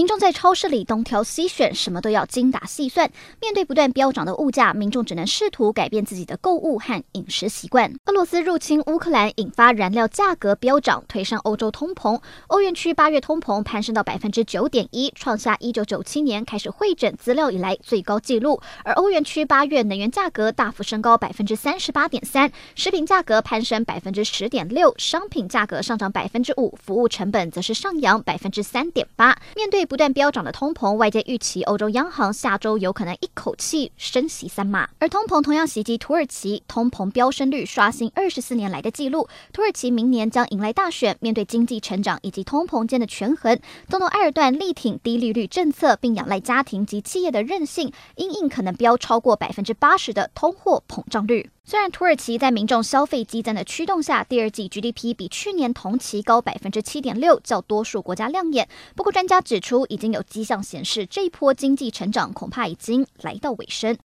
民众在超市里东挑西选，什么都要精打细算。面对不断飙涨的物价，民众只能试图改变自己的购物和饮食习惯。俄罗斯入侵乌克兰，引发燃料价格飙涨，推升欧洲通膨。欧元区八月通膨攀升到百分之九点一，创下一九九七年开始汇整资料以来最高纪录。而欧元区八月能源价格大幅升高百分之三十八点三，食品价格攀升百分之十点六，商品价格上涨百分之五，服务成本则是上扬百分之三点八。面对不断飙涨的通膨，外界预期欧洲央行下周有可能一口气升息三码。而通膨同样袭击土耳其，通膨飙升率刷新二十四年来的纪录。土耳其明年将迎来大选，面对经济成长以及通膨间的权衡，总统埃尔段力挺低利率政策，并仰赖家庭及企业的韧性，因应可能飙超过百分之八十的通货膨胀率。虽然土耳其在民众消费激增的驱动下，第二季 GDP 比去年同期高百分之七点六，较多数国家亮眼。不过，专家指出，已经有迹象显示，这一波经济成长恐怕已经来到尾声。